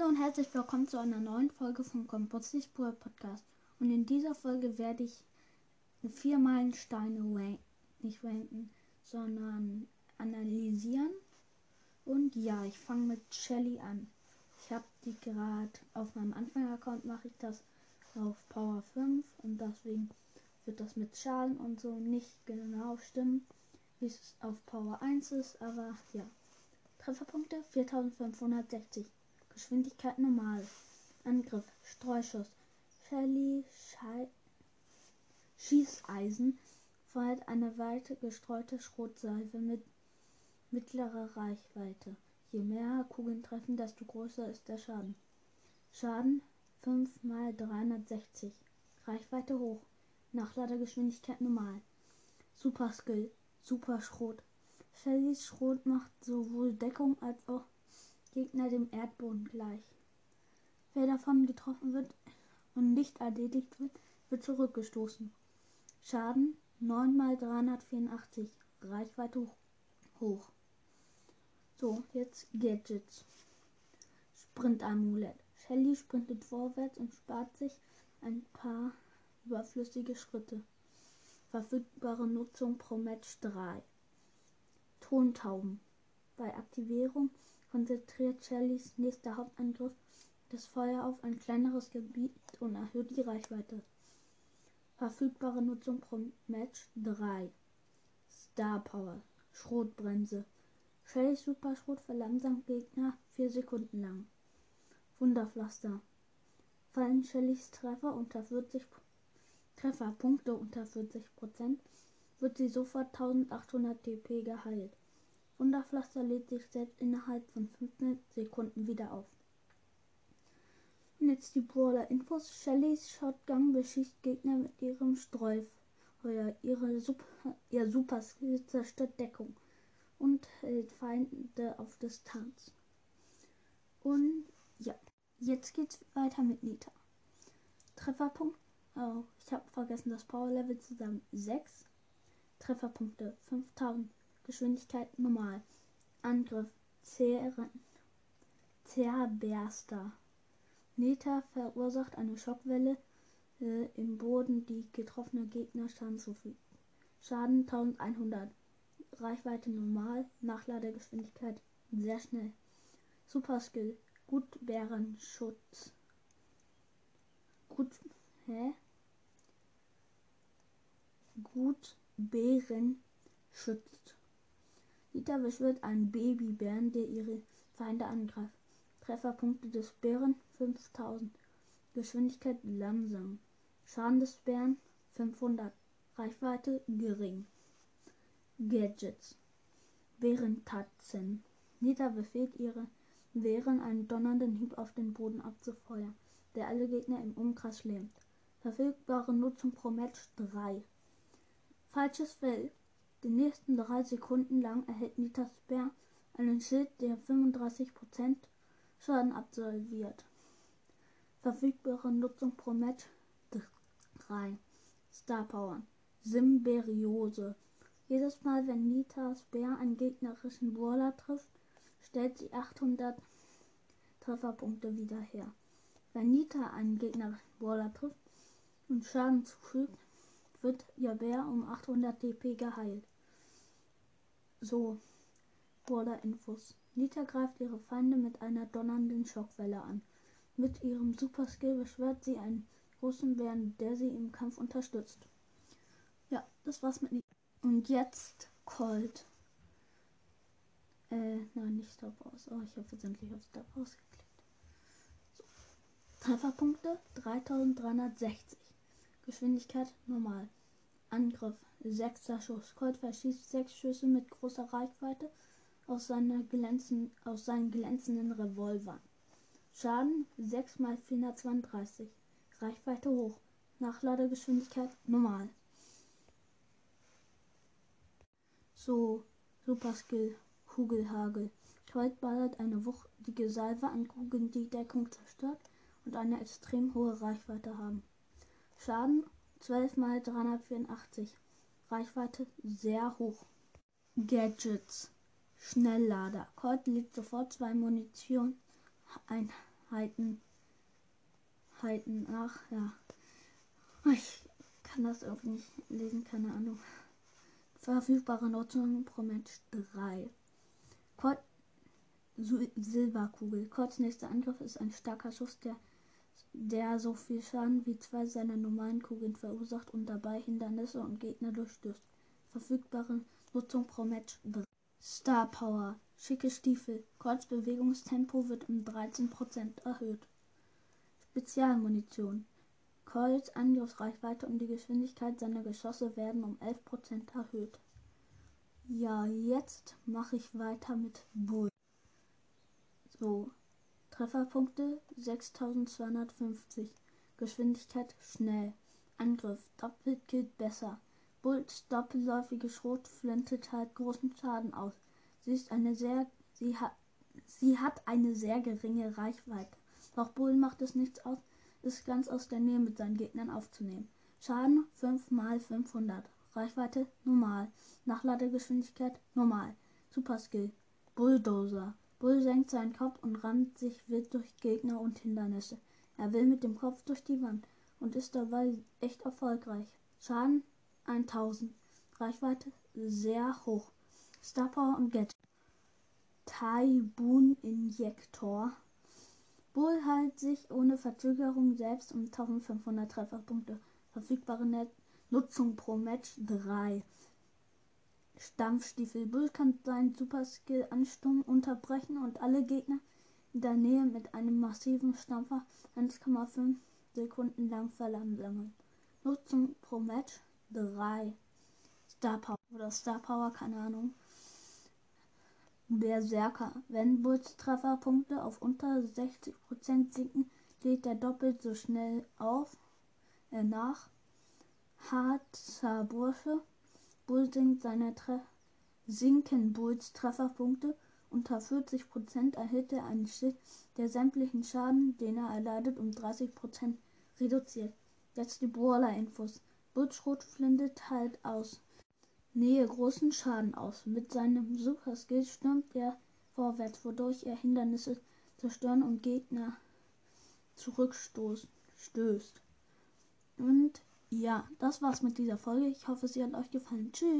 Hallo und herzlich willkommen zu einer neuen Folge vom Kompostspur Podcast. Und in dieser Folge werde ich vier Meilensteine ranken, nicht ranken, sondern analysieren. Und ja, ich fange mit Shelly an. Ich habe die gerade auf meinem Anfänger-Account mache ich das auf Power 5 und deswegen wird das mit Schaden und so nicht genau stimmen, wie es auf Power 1 ist, aber ja. Trefferpunkte 4560. Geschwindigkeit normal. Angriff, Streuschuss. Shelly, Schei Schießeisen feuert eine weite gestreute Schrotsalve mit mittlerer Reichweite. Je mehr Kugeln treffen, desto größer ist der Schaden. Schaden 5 mal 360. Reichweite hoch. Nachladegeschwindigkeit normal. Super Skill. Super Schrot. Shellys Schrot macht sowohl Deckung als auch Gegner dem Erdboden gleich. Wer davon getroffen wird und nicht erledigt wird, wird zurückgestoßen. Schaden 9 mal 384. Reichweite hoch. So, jetzt Gadgets. Sprint-Amulett. Shelly sprintet vorwärts und spart sich ein paar überflüssige Schritte. Verfügbare Nutzung pro Match 3. Tontauben. Bei Aktivierung konzentriert Shellys nächster Hauptangriff das Feuer auf ein kleineres Gebiet und erhöht die Reichweite. Verfügbare Nutzung pro Match 3. Star Power. Schrotbremse. Shellys Superschrot verlangsamt Gegner 4 Sekunden lang. Wunderpflaster. Fallen Shellys Treffer unter 40 Trefferpunkte unter 40% wird sie sofort 1800 TP geheilt. Wunderpflaster lädt sich selbst innerhalb von 15 Sekunden wieder auf. Und jetzt die Brawler-Infos. Shellys Shotgun beschießt Gegner mit ihrem Streufeuer. Ihre Super, ihr Superskill zerstört Deckung und hält Feinde auf Distanz. Und ja, jetzt geht's weiter mit Nita. Trefferpunkt. Oh, ich habe vergessen das Power Level zusammen. 6. Trefferpunkte 5000. Geschwindigkeit normal. Angriff. Zerberster. Neta verursacht eine Schockwelle äh, im Boden, die getroffene Gegner Schaden zufügt. Schaden 1100. Reichweite normal. Nachladegeschwindigkeit sehr schnell. Super Skill. Gut Bärenschutz. Gut. Hä? Gut Dieter beschwört einen Babybären, der ihre Feinde angreift. Trefferpunkte des Bären 5000. Geschwindigkeit langsam. Schaden des Bären 500. Reichweite gering. Gadgets. Bärentatzen. Nita befehlt ihre Bären einen donnernden Hieb auf den Boden abzufeuern, der alle Gegner im Umkreis lähmt. Verfügbare Nutzung pro Match 3. Falsches Feld. Die nächsten drei Sekunden lang erhält Nitas Bär einen Schild, der 35% Schaden absolviert. Verfügbare Nutzung pro Match 3. Star Power. Symberiose. Jedes Mal, wenn Nitas Bär einen gegnerischen Brawler trifft, stellt sie 800 Trefferpunkte wieder her. Wenn Nita einen gegnerischen Brawler trifft und Schaden zufügt, wird ihr Bär um 800 DP geheilt. So, Border-Infos. Nita greift ihre Feinde mit einer donnernden Schockwelle an. Mit ihrem Super-Skill beschwört sie einen großen Bären, der sie im Kampf unterstützt. Ja, das war's mit Nita. Und jetzt Colt. Äh, nein, nicht Stop aus. Oh, ich habe versendlich auf Stop ausgeklickt. So. Trefferpunkte 3360. Geschwindigkeit normal. Angriff. Sechster Schuss. Colt verschießt sechs Schüsse mit großer Reichweite aus, seiner glänzen, aus seinen glänzenden Revolvern. Schaden 6 x 432. Reichweite hoch. Nachladegeschwindigkeit normal. So, Super Skill. Kugelhagel. Colt ballert eine wuchtige Salve an Kugeln, die Deckung zerstört und eine extrem hohe Reichweite haben. Schaden 12 mal 384. Reichweite sehr hoch. Gadgets. Schnelllader. Colt legt sofort zwei Munition, ein Heiten, ach ja. Ich kann das irgendwie nicht lesen, keine Ahnung. Verfügbare Nutzung pro Mensch 3. Kurt Silberkugel. Kurz nächster Angriff ist ein starker Schuss, der, der so viel Schaden wie zwei seiner normalen Kugeln verursacht und dabei Hindernisse und Gegner durchstößt. Verfügbare Nutzung pro Match 3. Star Power. Schicke Stiefel. Kurzbewegungstempo wird um 13% erhöht. Spezialmunition. Colts Angriffsreichweite und die Geschwindigkeit seiner Geschosse werden um 11% erhöht. Ja, jetzt mache ich weiter mit Bull. So, Trefferpunkte 6250. Geschwindigkeit schnell. Angriff doppelt gilt besser. Bulls doppelläufige Schrotflinte teilt großen Schaden aus. Sie ist eine sehr sie hat sie hat eine sehr geringe Reichweite. Doch Bull macht es nichts aus, ist ganz aus der Nähe mit seinen Gegnern aufzunehmen. Schaden 5 mal 500. Reichweite normal. Nachladegeschwindigkeit normal. Super Skill. Bulldozer. Bull senkt seinen Kopf und rammt sich wild durch Gegner und Hindernisse. Er will mit dem Kopf durch die Wand und ist dabei echt erfolgreich. Schaden 1000. Reichweite sehr hoch. Star Power und Gadget. Taibun Injektor. Bull heilt sich ohne Verzögerung selbst um 1500 Trefferpunkte. Verfügbare Net Nutzung pro Match 3. Stampfstiefel. Bull kann seinen Superskill Ansturm unterbrechen und alle Gegner in der Nähe mit einem massiven Stampfer 1,5 Sekunden lang verlangsamen. Nutzung pro Match 3. Star Power oder Star Power, keine Ahnung. Berserker. Wenn Bulls Trefferpunkte auf unter 60% sinken, lädt er doppelt so schnell auf, äh, nach. Harzer Bursche. Bull sinkt seine Tre sinken Bulls Trefferpunkte. Unter 40% erhält er einen Schild, der sämtlichen Schaden, den er erleidet, um 30% reduziert. Jetzt die Brawler-Infos. Bulls Schrotflinte teilt aus Nähe großen Schaden aus. Mit seinem Superskill stürmt er vorwärts, wodurch er Hindernisse zerstören und Gegner zurückstößt. Und ja, das war's mit dieser Folge. Ich hoffe, sie hat euch gefallen. Tschüss.